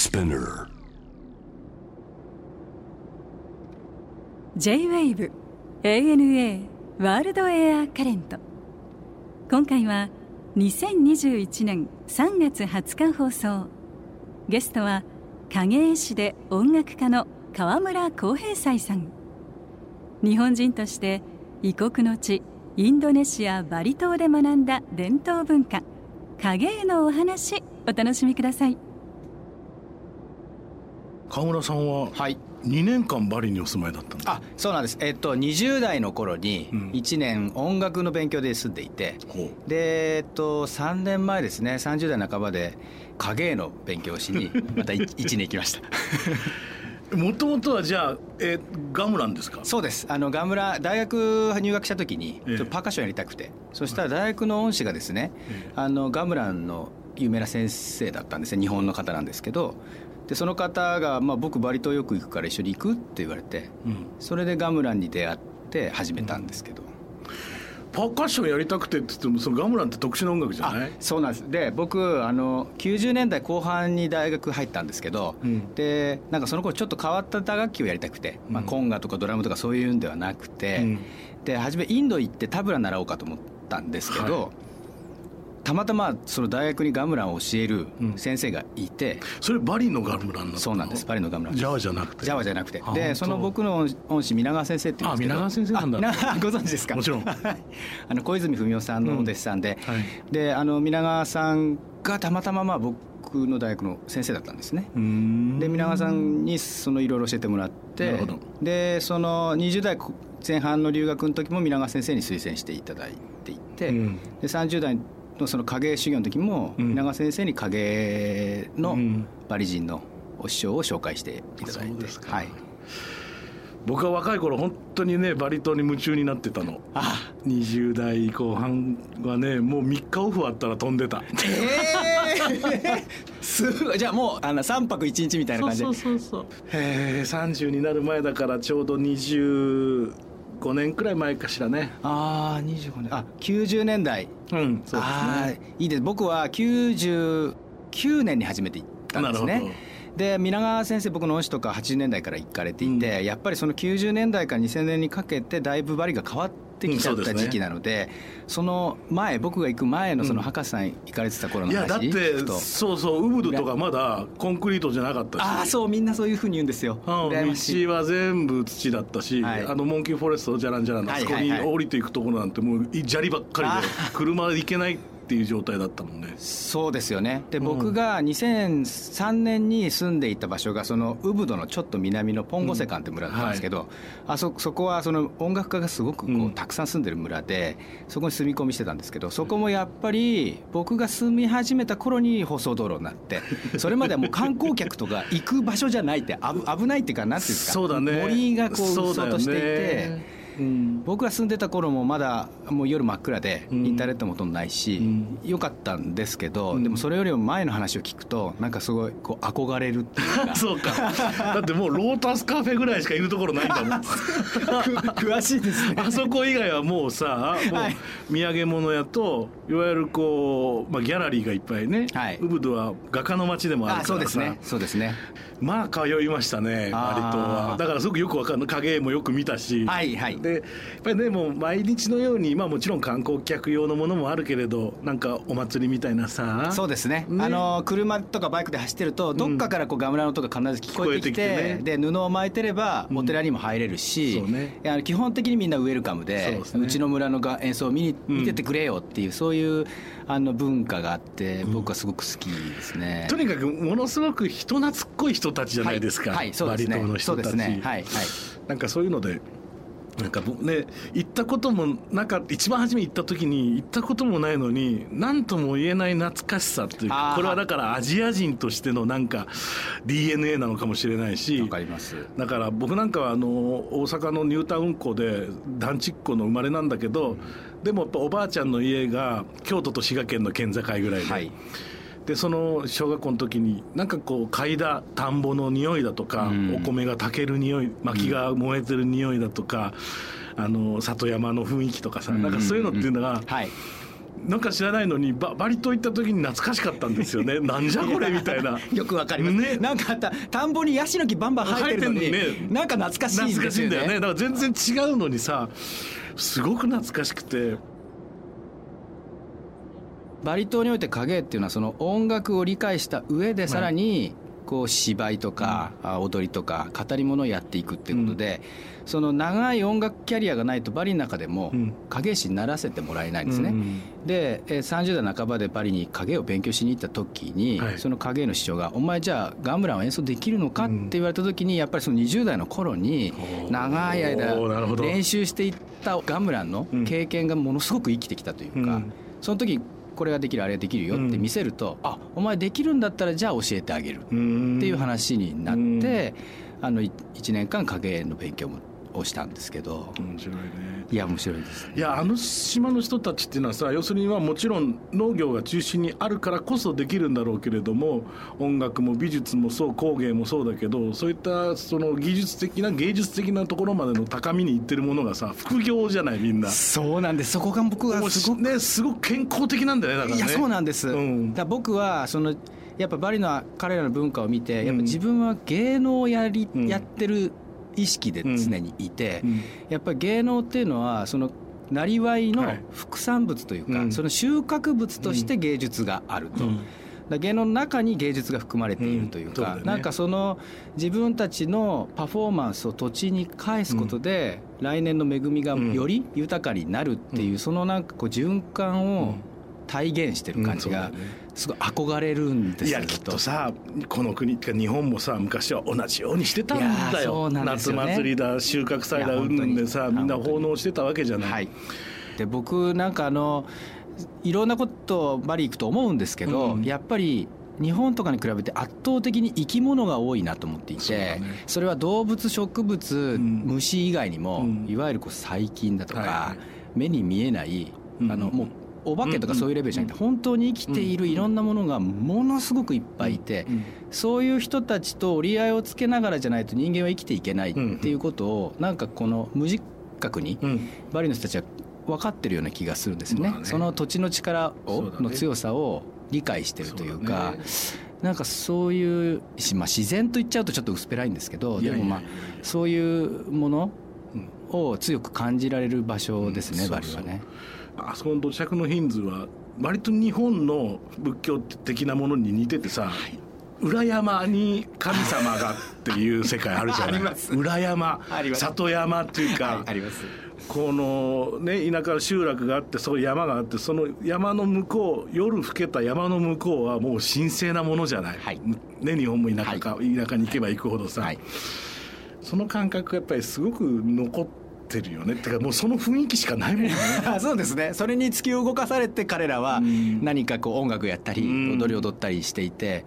Spinner. J-WAVE ANA ワールドエアカレント今回は2021年3月20日放送。ゲストは影絵師で音楽家の川村浩平斎さん。日本人として異国の地インドネシア・バリ島で学んだ伝統文化影絵のお話お楽しみください。川村さんははい。2年間バリにお住まいだったんですあそうなんです。えっと20代の頃にうん。1年音楽の勉強で住んでいて、ほでえっと3年前ですね。30代半ばで影絵の勉強をしに また1年行きました。う もともとはじゃあ、えーガムランですか？そうです。あのガムラ大学入学した時にええ。ちょっとパーカッションやりたくて、そしたら大学の恩師がですね、え。あのガムランの有名な先生だったんですね。日本の方なんですけどでその方が、まあ、僕バリ島よく行くから一緒に行くって言われてうん、それでガムランに出会って始めたんですけど、パーカッションやりたくてって言ってもそのガムランって特殊な音楽じゃあない？そうなんです。で僕あの90年代後半に大学入ったんですけど、うん。でなんかその頃ちょっと変わった打楽器をやりたくて、まあ、うんコンガとかドラムとかそういうんではなくて、うん。で初めインド行ってタブラ習おうかと思ったんですけど、はいたまたまその大学にガムランを教えるうん。先生がいて、それバリのガムランそうなんです。バリのガムラン。ジャワじゃなくて？ジャワじゃなくて。でその僕の恩師皆川先生ってあ皆川先生なんだ。ご存知ですか？もちろん。はい。あの小泉文夫さんのお弟子さんで、うん。はい。であの皆川さんがたまたままあ僕の大学の先生だったんですね。で皆川さんにそのいろいろ教えてもらって。なるほど。でその20代前半の留学の時も皆川先生に推薦していただいていて、うん。で30代のその影絵修行の時も、うん。皆川先生に影絵のうん。バリ人のお師匠を紹介していただいて、はい、僕は若い頃本当にねバリ島に夢中になってたの。あ20代後半はねもう3日オフあったら飛んでた。ええ すごい。じゃあもうあの3泊1日みたいな感じで。そうそうそうへえ30になる前だからちょうど25年くらい前かしらね。ああ25年。あ90年代。うんそうですあねーいいです。僕は99年に初めて行ったんですなるほねで皆川先生僕の恩師とか80年代から行かれていて、やっぱりその90年代から2000年にかけてだいぶバリが変わってきちゃった時期なので,、その前僕が行く前のその博士さん行かれてた頃の話いやだってそうそうウブドとかまだコンクリートじゃなかったし。ああそうみんなそういうふうに言うんですよ。うん道は全部土だったし、はい。あのモンキーフォレストじゃらんじゃらんのあそこに降りていくところなんてもう砂利ばっかりであ車で行けないっていう状態だったもんね。そうですよね。でうん。僕が2003年に住んでいた場所がそのウブドのちょっと南のポンゴセカンって村だったんですけど、あそそこはその音楽家がすごくこう、うん。たくさん住んでる村でそこに住み込みしてたんですけどそこもやっぱり僕が住み始めた頃に舗装道路になってそれまではもう観光客とか行く場所じゃないって危危ないっていうかなんていうんですかそうだね。森がこうそうそうとしていて。うん。僕が住んでた頃もまだもう夜真っ暗でうん。インターネットもほとんどないし、うん。よかったんですけど、うん。でもそれよりも前の話を聞くとなんかすごいこう憧れるっていうか。そうか。だってもうロータスカフェぐらいしかいるところないんだもん。詳しいですね。あそこ以外はもうさもはい。う土産物屋といわゆるこう、まあ、ギャラリーがいっぱいね、はい。ウブドは画家の街でもあるからそうですね。そうですね。まあ通いましたねあーバリ島はだからすごくよくわかる影絵もよく見たし、はいはい。でやっぱりねもう毎日のようにまあもちろん観光客用のものもあるけれどなんかお祭りみたいなさ。そうですね。ね。あの車とかバイクで走ってるとどっかからこうガムラの音が必ず聞こえてきて,、聞こえてきてね。で布を巻いてればお寺にも入れるし、そうね。いや基本的にみんなウェルカムでそうちの村のが演奏を見にうん見ててくれよっていう、そういうあの文化があって僕はすごく好きですね。とにかくものすごく人懐っこい人たちじゃないですか、はい、はいそうですバリ島のね。人たち。そうですね。はいはい。なんかそういうのでなんか僕ね行ったこともなかった一番初め行った時に行ったこともないのに何とも言えない懐かしさっていうこれはだからアジア人としてのなんか DNA なのかもしれないしわかります。だから僕なんかはあの大阪のニュータウン校で団地っ子の生まれなんだけどでもやっぱおばあちゃんの家が京都と滋賀県の県境ぐらいで、はい。でその小学校の時になんかこう嗅いだ田んぼの匂いだとか、うん。お米が炊ける匂い薪が燃えてる匂いだとか、あの里山の雰囲気とかさ、なんかそういうのっていうのが、はい。なんか知らないのにババリ島行った時に懐かしかったんですよね。なんじゃこれみたいな。よくわかります、ね。なんかた田んぼにヤシの木バンバン生えてるのにねなんか懐かしいんですよね。しいんだよね。だから全然違うのにさすごく懐かしくてバリ島において影っていうのはその音楽を理解した上でさらにこう芝居とかあ踊りとか語り物をやっていくっていうことで、その長い音楽キャリアがないとバリの中でもうん。影絵師にならせてもらえないんですね。うんでえー30代半ばでパリに影を勉強しに行った時に、はい。その影の師匠が「お前じゃあガンブランを演奏できるのか?」って言われた時にやっぱりその20代の頃に長い間練習していったガンブランの経験がものすごく生きてきたというか、うん。その時これができるあれができるよって見せると「あお前できるんだったらじゃあ教えてあげる」っていう話になって、あの1年間影の勉強をしたんですけど、面白いね。いや面白いですね。いやあの島の人たちっていうのはさ要するにはもちろん農業が中心にあるからこそできるんだろうけれども音楽も美術もそう工芸もそうだけどそういったその技術的な芸術的なところまでの高みにいってるものがさ副業じゃないみんな。そうなんです。そこが僕はすごくねすごく健康的なんだよねだからね。いやそうなんです、うん。だ僕はそのやっぱバリの彼らの文化を見てうんやっぱ自分は芸能をやり、うん。やってる意識で常にいて、うん。やっぱり芸能っていうのはそのなりわいのはい。副産物というか、うん。その収穫物として芸術があると。芸能の中に芸術が含まれているというか、うんね。なんかその自分たちのパフォーマンスを土地に返すことで、来年の恵みがより豊かになるっていう、そのなんかこう循環を体現してる感じがすごい憧れるんですよいやきっとさこの国ってか日本もさ昔は同じようにしてたんだよ。そうなんです夏祭りだ収穫祭だうんぬんでさみんな奉納してたわけじゃない、はい、で僕なんかあのいろんなことをバリ行くと思うんですけど、うん。やっぱり日本とかに比べて圧倒的に生き物が多いなと思っていてそね。それは動物植物、ん。虫以外にも、うん。いわゆるこう細菌だとか、はいはい。目に見えない、うん。あのもうお化けとかそういうレベルじゃなくて、本当に生きているいろんなものがものすごくいっぱいいて、うんそういう人たちと折り合いをつけながらじゃないと人間は生きていけないっていうことを、なんかこの無自覚にうん。バリの人たちは分かってるような気がするんですよね,、その土地の力を、の強さを理解してるというかなんかそういうし、まあ、自然と言っちゃうとちょっと薄っぺらいんですけどでもまあそういうものを強く感じられる場所ですね、うん。バリはね。あそこの土着のヒンズは割と日本の仏教的なものに似ててさ、裏山に神様がっていう世界あるじゃない？裏山里山っていうか、ります。このね田舎の集落があってそういう山があってその山の向こう夜更けた山の向こうはもう神聖なものじゃない、はい。ね、日本も田舎か、田舎に行けば行くほどさ、はい。その感覚がやっぱりすごく残ってるよね。ってかもうその雰囲気しかないもんね。そうですね。それに突き動かされて彼らはうん。何かこう音楽やったりうん。踊り踊ったりしていて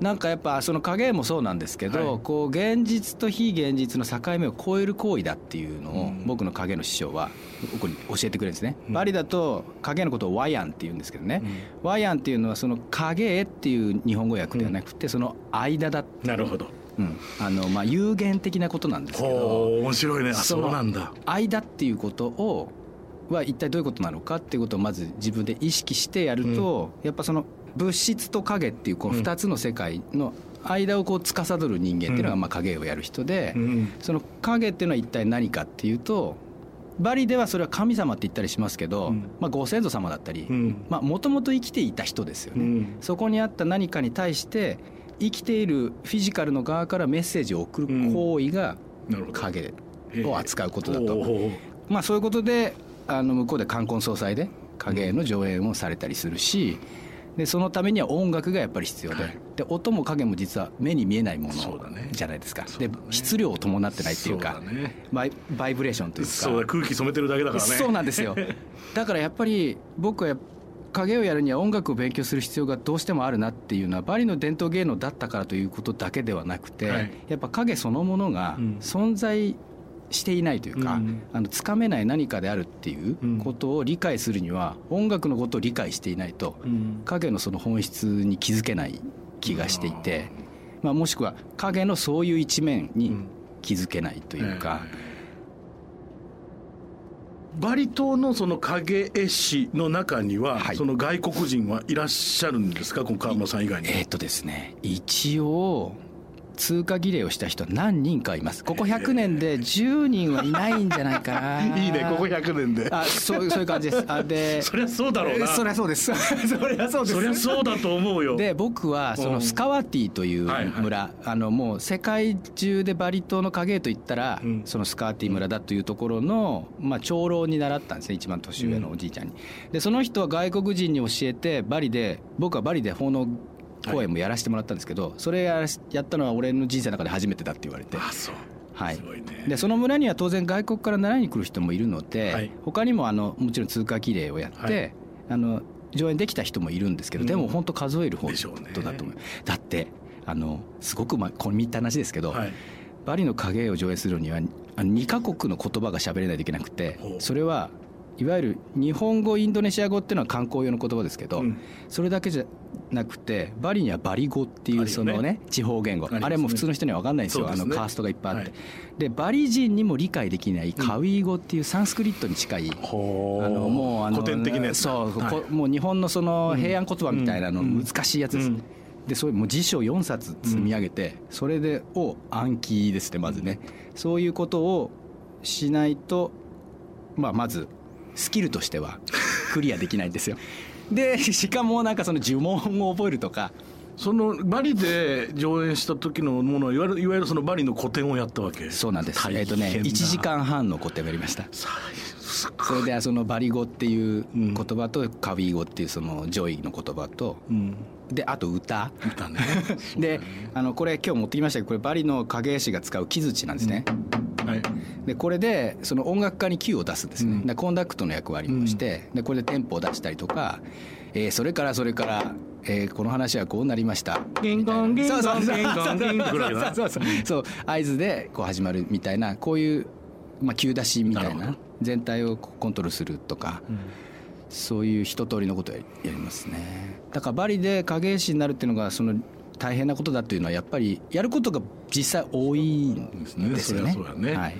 なんかやっぱその影もそうなんですけど、はい。こう現実と非現実の境目を超える行為だっていうのをうん。僕の影の師匠は僕に教えてくれるんですね、うん。バリだと影のことをワヤンって言うんですけどね、ワヤンっていうのはその影絵っていう日本語訳ではなくてその間だ、なるほどうん。あのまあ有限的なことなんですけど。面白いね。あそう。なんだ。間っていうことをは一体どういうことなのかっていうことをまず自分で意識してやると、やっぱその物質と影っていうこの2つの世界の間をこう司る人間っていうのがまあ影をやる人で、うん。その影っていうのは一体何かっていうとバリではそれは神様って言ったりしますけど、うん。まあ、ご先祖様だったりうん。もともと生きていた人ですよね、うん。そこにあった何かに対して生きているフィジカルの側からメッセージを送る行為が影を扱うことだと。おーまあそういうことであの向こうで冠婚葬祭で影絵の上演をされたりするしでそのためには音楽がやっぱり必要で,、はい。で音も影も実は目に見えないものじゃないですか、ね。質量を伴ってないっていうかね。バイバイブレーションというか。そうだ空気染めてるだけだからね。そうなんですよ。だからやっぱり僕は影をやるには音楽を勉強する必要がどうしてもあるなっていうのはバリの伝統芸能だったからということだけではなくて、はい。やっぱ影そのものがうん。存在していないというか、うん。あのつかめない何かであるっていうことを理解するには音楽のことを理解していないとうん。影のその本質に気づけない気がしていて、まあ、もしくは影のそういう一面に気づけないというか。バリ島のその影絵師の中には、はい。その外国人はいらっしゃるんですか？この川村さん以外に。えーっとですね一応通過儀礼をした人は何人かいます。ここ100年で10人はいないんじゃないかな。いいねここ100年で。あそうそういう感じです。あで そりゃそうだろうな。そりゃそうです。そりゃそうです。そりゃそうだと思うよ。で僕はそのスカワティというはいはい。村、あのもう世界中でバリ島の影絵といったら、うん。そのスカワティ村だというところの、まあ、長老に習ったんですね。一番年上のおじいちゃんに。でその人は外国人に教えてバリで僕はバリで奉納公演もやらせてもらったんですけど、それやったのは俺の人生の中で初めてだって言われて。あそう。はい。ね。でその村には当然外国から習いに来る人もいるので、はい。他にもあのもちろん通過儀礼をやって、はい。あの上演できた人もいるんですけど、うん。でも本当数えるほでしょうね。どだと思う。だってあのすごくま込み入った話ですけど、はい。バリの影絵を上映するにはあの2カ国の言葉が喋れないといけなくてそれはいわゆる日本語インドネシア語っていうのは観光用の言葉ですけど、うん。それだけじゃなくてバリにはバリ語っていうそのね地方言語。あれも普通の人には分かんないんですよ。ね。あのカーストがいっぱいあって、はい。でバリ人にも理解できないカウイ語っていうサンスクリットに近い、ほうあのもうあの古典的なやつ。だそう、はい。こもう日本のその平安言葉みたいなのうん。難しいやつです、うん。でそういうもう辞書4冊積み上げて、それでを暗記ですねまずね。そういうことをしないと、まあ、まずスキルとしてはクリアできないんですよ。でしかもなんかその呪文を覚えるとかそのバリで上演した時のものはいわゆるいわゆるそのバリの古典をやったわけ。そうなんです。えっ、とねな1時間半の古典をやりました。それでそのバリ語っていううん。言葉とカビー語っていうその上位の言葉とうん。であと歌。だね。であのこれ今日持ってきましたけどこれバリの影絵師が使う木槌なんですね、はいでこれでその音楽家に Q を出すんですね、うん。でコンダクトの役割をして、でこれでテンポを出したりとか、えーそれからそれから、えーこの話はこうなりました。ギンゴンギンゴンそうそうそう。ギンゴンギンゴン。ぐらいなそうそう。そうそう。合図でこう始まるみたいなこういう、まあ、急出しみたいな全体をコントロールするとか、そういう一通りのことをやりますね。だからバリで影絵師になるっていうのがその大変なことだっていうのはやっぱりやることが実際多いんですよね。そりゃそうやね。はい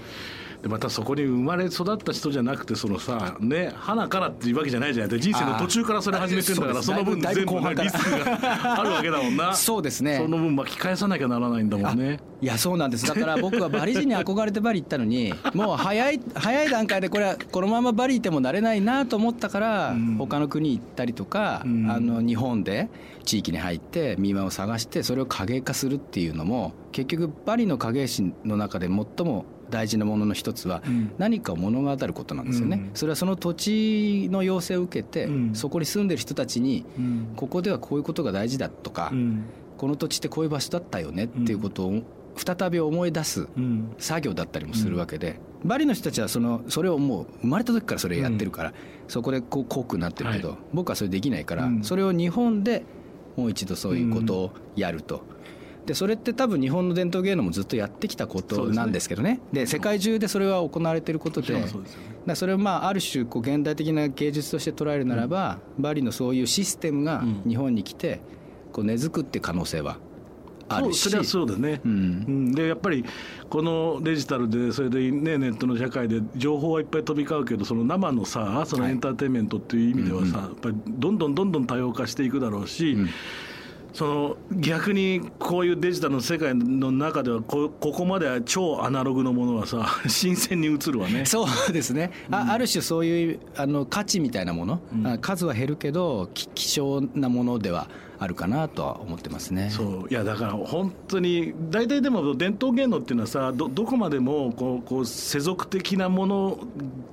でまたそこに生まれ育った人じゃなくてそのさね花からっていうわけじゃないじゃない人生の途中からそれ始めてるんだからその分全部ねリスクがあるわけだもんな。そうですね。その分巻き返さなきゃならないんだもんね。いやそうなんです。だから僕はバリ人に憧れてバリ行ったのに もう早い早い段階でこれはこのままバリいてもなれないなと思ったから、うん。他の国行ったりとか、うん。あの日本で地域に入って民話を探してそれを影絵化するっていうのも結局バリの影絵師の中で最も大事なものの一つはうん。何かを物語ることなんですよね、うん。それはその土地の要請を受けて、うん。そこに住んでる人たちにうん。ここではこういうことが大事だとか、うん。この土地ってこういう場所だったよねっていうことを再び思い出すうん。作業だったりもするわけで、バリの人たちはそのそれをもう生まれた時からそれやってるから、そこでこう濃くなってるけど、はい。僕はそれできないから、うん。それを日本でもう一度そういうことをやると。でそれって多分日本の伝統芸能もずっとやってきたことなんですけどね。で世界中でそれは行われていることでだそれをまあある種こう現代的な芸術として捉えるならば、バリのそういうシステムがうん。日本に来てこう根付くって可能性はあるし。そうそれはそうだね、うん。うん。でやっぱりこのデジタルでそれで、ね、ネットの社会で情報はいっぱい飛び交うけどその生のさそのはい。エンターテインメントっていう意味ではさ、うん。やっぱりどんどんどんどん多様化していくだろうし、うんその逆にこういうデジタルの世界の中ではこここまでは超アナログのものはさ 新鮮に映るわね。そうですね、あある種そういうあの価値みたいなもの、うん。あ数は減るけどき希少なものではあるかなとは思ってますね。そう。いやだから本当に大体でも伝統芸能っていうのはさどどこまでもこうこう世俗的なもの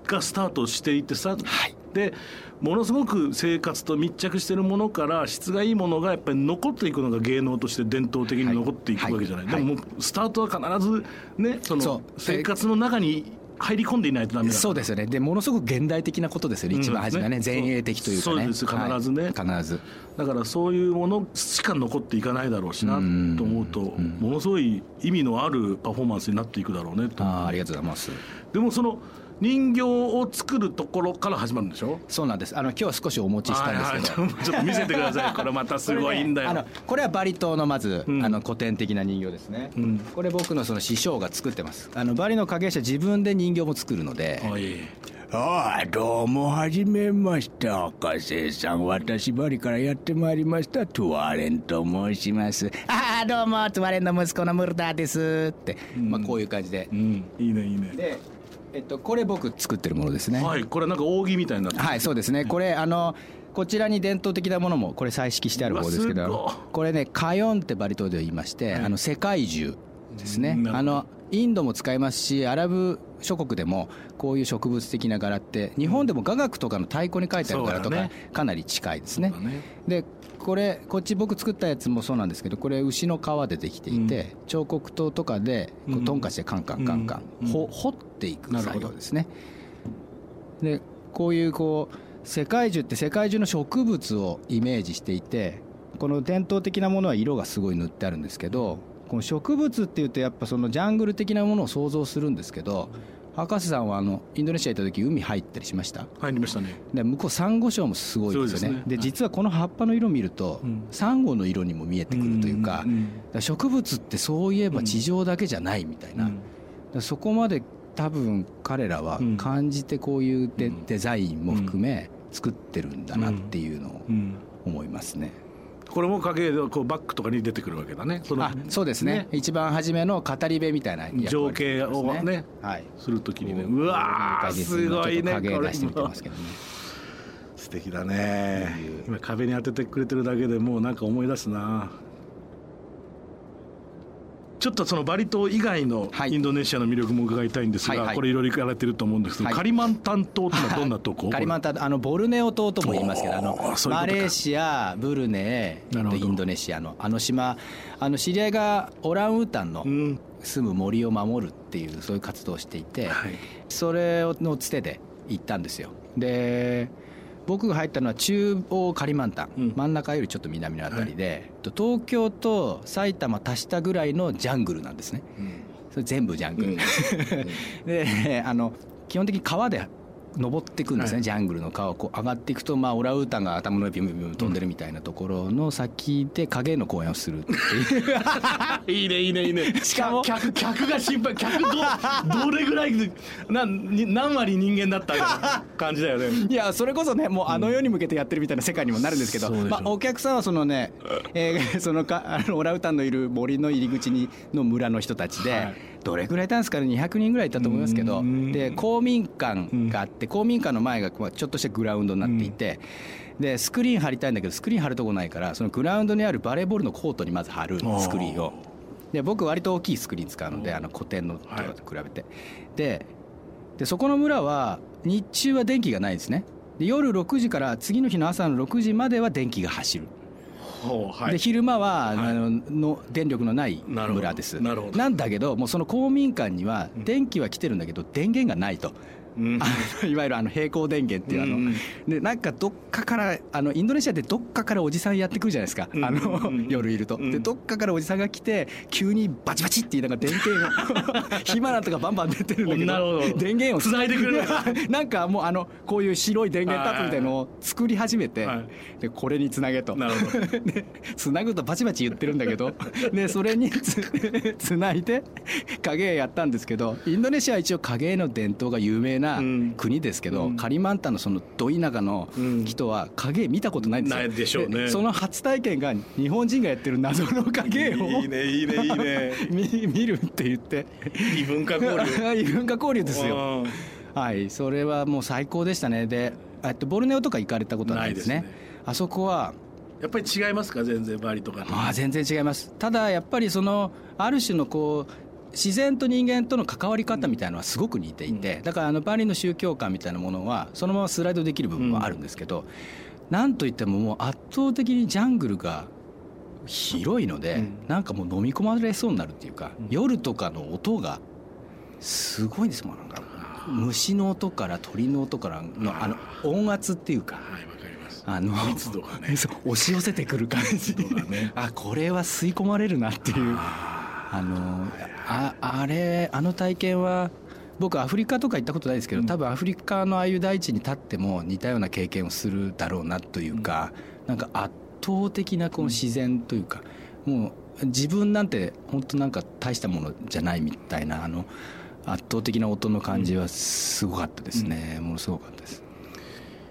がスタートしていってさ、はいでものすごく生活と密着してるものから質がいいものがやっぱり残っていくのが芸能として伝統的に残っていくわけじゃない、はい。でももうスタートは必ずねその生活の中に入り込んでいないとダメそうですよね。でものすごく現代的なことですよね、うん一番初めはね。ね。前衛的というかね。そうです。必ずね。はい。必ず。だからそういうものしか残っていかないだろうしなうんと思うとものすごい意味のあるパフォーマンスになっていくだろうねと。あーありがとうございます。でもその人形を作るところから始まるんでしょ？そうなんです。あの今日は少しお持ちしたんですけど、はいはい。ちょっと見せてください。これまたすごいんだよ、これねあのこれはバリ島のまず、うん。あの古典的な人形ですね、うん。これ僕のその師匠が作ってます。あのバリの影絵自分で人形も作るので、はいああどうもはじめまして赤瀬さん。私バリからやってまいりました。トゥワレンと申します。ああどうもトゥワレンの息子のムルダーですって、まあこういう感じで。うん。いいねいいね。でえっとこれ僕作ってるものですね。はいこれなんか扇みたいになってる。はいそうですね。これあのこちらに伝統的なものもこれ彩色してある方ですけどこれねカヨンってバリ島では言いまして、あの世界中ですね。あのインドも使いますしアラブ諸国でもこういう植物的な柄って日本でも雅楽とかの太鼓に書いてある柄とかかなり近いですね。ね。でこれこっち僕作ったやつもそうなんですけどこれ牛の皮でできていて、彫刻刀とかでこううん。トンカチでカンカンカンカン、うん。ほ掘っていくなるほど。作業ですね。でこういうこう世界中って世界中の植物をイメージしていてこの伝統的なものは色がすごい塗ってあるんですけどこの植物っていうとやっぱそのジャングル的なものを想像するんですけど博士さんはあのインドネシア行った時海入ったりしました？入りましたね。で向こうサンゴ礁もすごいですよね。ですね。実はこの葉っぱの色見ると、うん。サンゴの色にも見えてくるというか,、んんだから植物ってそういえば地上だけじゃないみたいな、うん。そこまで多分彼らはうん。感じてこういうデ,、うん。デザインも含め作ってるんだなっていうのをうん。思いますね。これも影でこうバックとかに出てくるわけだね。そのあそうですね。一番初めの語り部みたいな役割情景をねはい。するときにね。こううわすごいね影出してみてますけどね。素敵だね。今壁に当ててくれてるだけでもうなんか思い出すなちょっとそのバリ島以外のはい。インドネシアの魅力も伺いたいんですが、はいはい。これいろいろ行かれてると思うんですけど、はい。カリマンタン島ってのはどんなとこ？カリマンタンあのボルネオ島とも言いますけどあのマレーシアブルネインドネシアのあの島あの知り合いがオランウータンのうん。住む森を守るっていうそういう活動をしていて、はい。それのつてで行ったんですよ。で僕が入ったのは中央カリマンタン、うん。真ん中よりちょっと南のあたりで、東京と埼玉足したぐらいのジャングルなんですね。それ全部ジャングル、であの基本的に川で登っていくんですね、はい。ジャングルの川をこう上がっていくと、まあ、オランウータンが頭の上ビュンビュンビュン飛んでるみたいなところの先で影の公園をするっていう。いいねいいねいいね。しかも客客が心配客どどれぐらいなに何割人間だったみたいな感じだよね。いやそれこそねもうあの世に向けてやってるみたいな世界にもなるんですけど、そうでしょまあ、お客さんはそのね、えーそのか あのオランウータンのいる森の入り口にの村の人たちで、はいどれぐらいいたんですかね？200人ぐらいいたと思いますけど。うん。で公民館があって公民館の前がまあちょっとしたグラウンドになっていて。でスクリーン貼りたいんだけどスクリーン貼るとこないからそのグラウンドにあるバレーボールのコートにまず貼るスクリーンを。で僕割と大きいスクリーン使うのであの古典のとかと比べて、ででそこの村は日中は電気がないんですね。で夜6時から次の日の朝の6時までは電気が走る、で昼間は、はい。あのの電力のない村です。なんだけどもうその公民館には電気は来てるんだけど電源がないと。いわゆるあの平行電源っていうあの、うんうん。でなんかどっかからあのインドネシアってどっかからおじさんやってくるじゃないですか、うんあのうん夜いると、うん。でどっかからおじさんが来て急にバチバチってながら電源を 火花とかバンバン出てるんだけど電源を繋いでくれる。なんかもうあのこういう白い電源タップみたいのを作り始めて、はい。でこれにつなげと。なるほど。でつなぐとバチバチ言ってるんだけどでそれにつつないで影絵やったんですけどインドネシアは一応影絵の伝統が有名なうん。国ですけど、うん。カリマンタンのそのど田舎のうん。人は影絵見たことないんですよ。ないでしょうね。その初体験が日本人がやってる謎の影絵をいいねいいねいいね。見 見るって言って。異文化交流。異文化交流ですよ。うん。はい、それはもう最高でしたね。で、えっとボルネオとか行かれたことはないですね。すね。あそこはやっぱり違いますか？全然バリとかあ全然違います。ただやっぱりそのある種のこう自然と人間との関わり方みたいなのはすごく似ていて、だからあのバリの宗教観みたいなものはそのままスライドできる部分はあるんですけど、なんといってももう圧倒的にジャングルが広いので、うん。なんかもう飲み込まれそうになるっていうか、夜とかの音がすごいんですもんなんか。虫の音から鳥の音からのあの音圧っていうかはいあの密度がね。押し寄せてくる感じ。ね。あこれは吸い込まれるなっていうあのああれあの体験は僕アフリカとか行ったことないですけど、うん。多分アフリカのああいう大地に立っても似たような経験をするだろうなというか、なんか圧倒的なこの自然というか、もう自分なんて本当なんか大したものじゃないみたいなあの圧倒的な音の感じはすごかったですね、ものすごかったです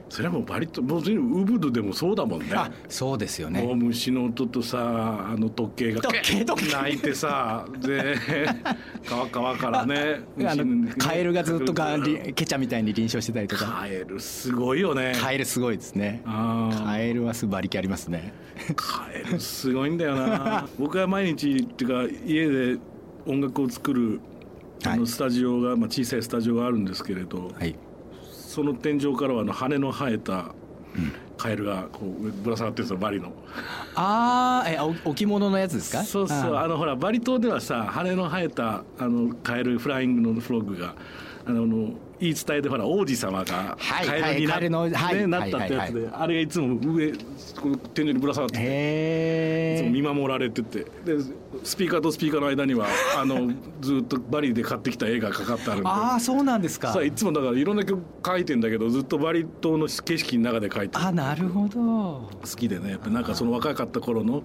それはもうバリともう全部ウブドでもそうだもんね。あそうですよね。もう虫の音とさあの時計が時計時計。鳴いてさで 川川からねあの虫カエルがずっとがりケチャみたいに臨床してたりとか。カエルすごいよね。カエルすごいですね。カエルはす馬力ありますね。カエルすごいんだよな。僕は毎日っていうか家で音楽を作るあはい。のスタジオが、まあ、小さいスタジオがあるんですけれど、はいその天井からはあの羽の生えたカエルがこうぶら下がってるんですよバリの。ああえお置物のやつですか？そうそう。ああのほらバリ島ではさ羽の生えたあのカエルフライングのフロッグがあの言い伝えでほら王子様がはいカエルにな,、はいなったってやつで、あれがいつも上天井にぶら下がってていつもへ見守られててでスピーカーとスピーカーの間には あのずっとバリで買ってきた絵がかかってあるんで。ああそうなんですか。さあいつもだからいろんな曲書いてんだけどずっとバリ島の景色の中で書いてあなるほど。好きでねやっぱなんかその若かった頃の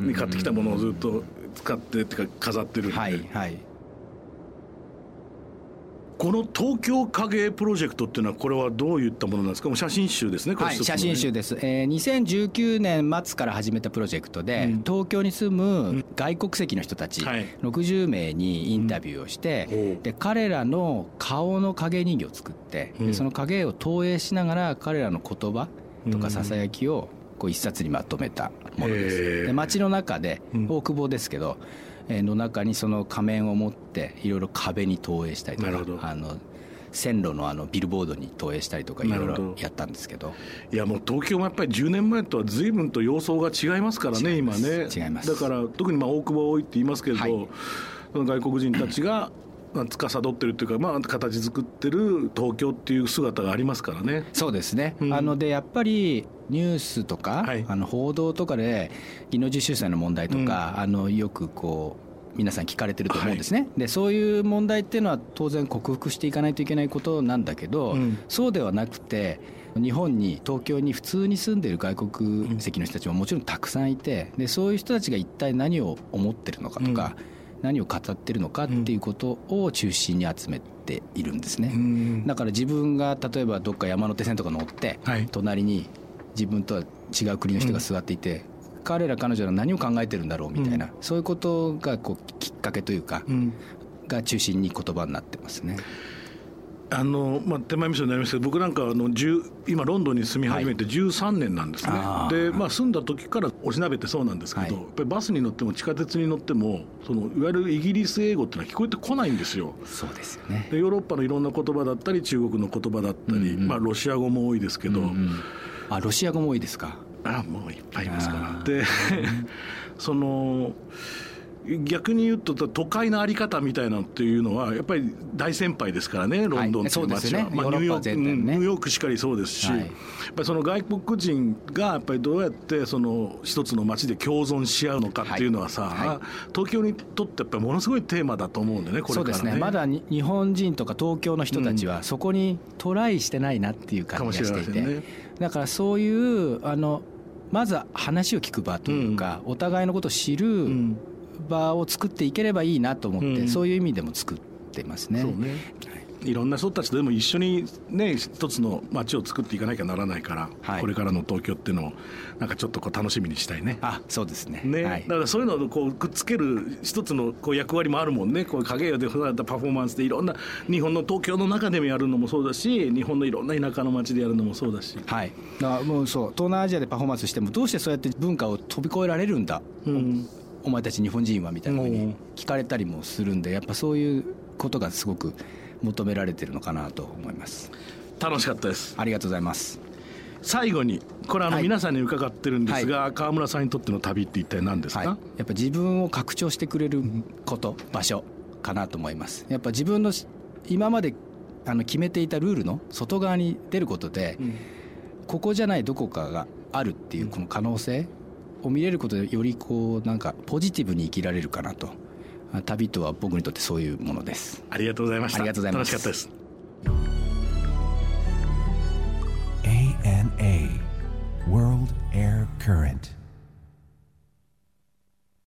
に買ってきたものをずっと使ってっていうか飾ってるんで、はいはいこの東京影絵プロジェクトっていうのはこれはどういったものなんですか？もう写真集ですねこれはい、写真集です、えー、2019年末から始めたプロジェクトで、うん東京に住む外国籍の人たちはい。60名にインタビューをして、うん。で彼らの顔の影人形を作って、でうん。その影絵を投影しながら彼らの言葉とかささやきをこう一冊にまとめたものでへす。ー。で街の中でうん。大久保ですけど、えーの中にその仮面を持っていろいろ壁に投影したりとかあの線路のあのビルボードに投影したりとかいろいろやったんですけど。いやもう東京もやっぱり10年前とは随分と様相が違いますからね今ね。違います。だから特にまあ大久保多いって言いますけれど、はい。その外国人たちがまあ司ってるっていうか、まあ、形作ってる東京っていう姿がありますからね。そうですね、うん。あのでやっぱりニュースとか、はい。あの報道とかで技能実習生の問題とか、あのよくこう皆さん聞かれてると思うんですね、でそういう問題っていうのは当然克服していかないといけないことなんだけど、うん。そうではなくて日本に東京に普通に住んでいる外国籍の人たちももちろんたくさんいてでそういう人たちが一体何を思ってるのかとか、何を語ってるのかっていうことを中心に集めているんですね。うん。だから自分が例えばどっか山手線とか乗って、はい。隣に自分とは違う国の人が座っていて、彼ら彼女は何を考えてるんだろうみたいな、そういうことがこうきっかけというか、うん。が中心に言葉になってますね。あのまあ、手前味噌になりますけど僕なんかあの10今ロンドンに住み始めて13年なんですね、あー。で、まあ、住んだ時からおしなべてそうなんですけど、はい。やっぱりバスに乗っても地下鉄に乗ってもそのいわゆるイギリス英語っていうのは聞こえてこないんですよ。そうですよね。でヨーロッパのいろんな言葉だったり中国の言葉だったり、うんうん。まあ、ロシア語も多いですけど、うんあロシア語も多いですか？あもういっぱいいますかあらー。で その逆に言うと都会のあり方みたいなのっていうのはやっぱり大先輩ですからねロンドンっていう街は、まあニューヨーク、ニューヨークしかりそうですし、はい。やっぱりその外国人がやっぱりどうやってその一つの街で共存し合うのかっていうのはさ、はい。はい。東京にとってやっぱりものすごいテーマだと思うんでねこれからね。そうですね。まだに日本人とか東京の人たちはそこにトライしてないなっていう感じがしていて、ね。だからそういうあのまず話を聞く場というか、お互いのことを知るうん場を作っていければいいなと思って、うん。そういう意味でも作ってますね。そうね。い。ろんな人たちとでも一緒にね一つの街を作っていかなきゃならないから、はい。これからの東京っていうのをなんかちょっとこう楽しみにしたいね。あそうですね。ね。はい。だからそういうのをこうくっつける一つのこう役割もあるもんね。こう影絵で普段パフォーマンスでいろんな日本の東京の中でもやるのもそうだし日本のいろんな田舎の街でやるのもそうだし、はい、だからもうそう。東南アジアでパフォーマンスしてもどうしてそうやって文化を飛び越えられるんだ、うんお前たち日本人は？みたいなふうにう。ん聞かれたりもするんでやっぱそういうことがすごく求められてるのかなと思います。楽しかったです。ありがとうございます。最後にこれあのはい。皆さんに伺ってるんですが、川村さんにとっての旅って一体何ですか、はい、やっぱ自分を拡張してくれること場所かなと思います。やっぱ自分のし今まであの決めていたルールの外側に出ることで、うん。ここじゃないどこかがあるっていうこの可能性を見れることでよりこうなんかポジティブに生きられるかなと。あ旅とは僕にとってそういうものです。ありがとうございました。ありがとうございます。楽しかったです。ANA World Air Current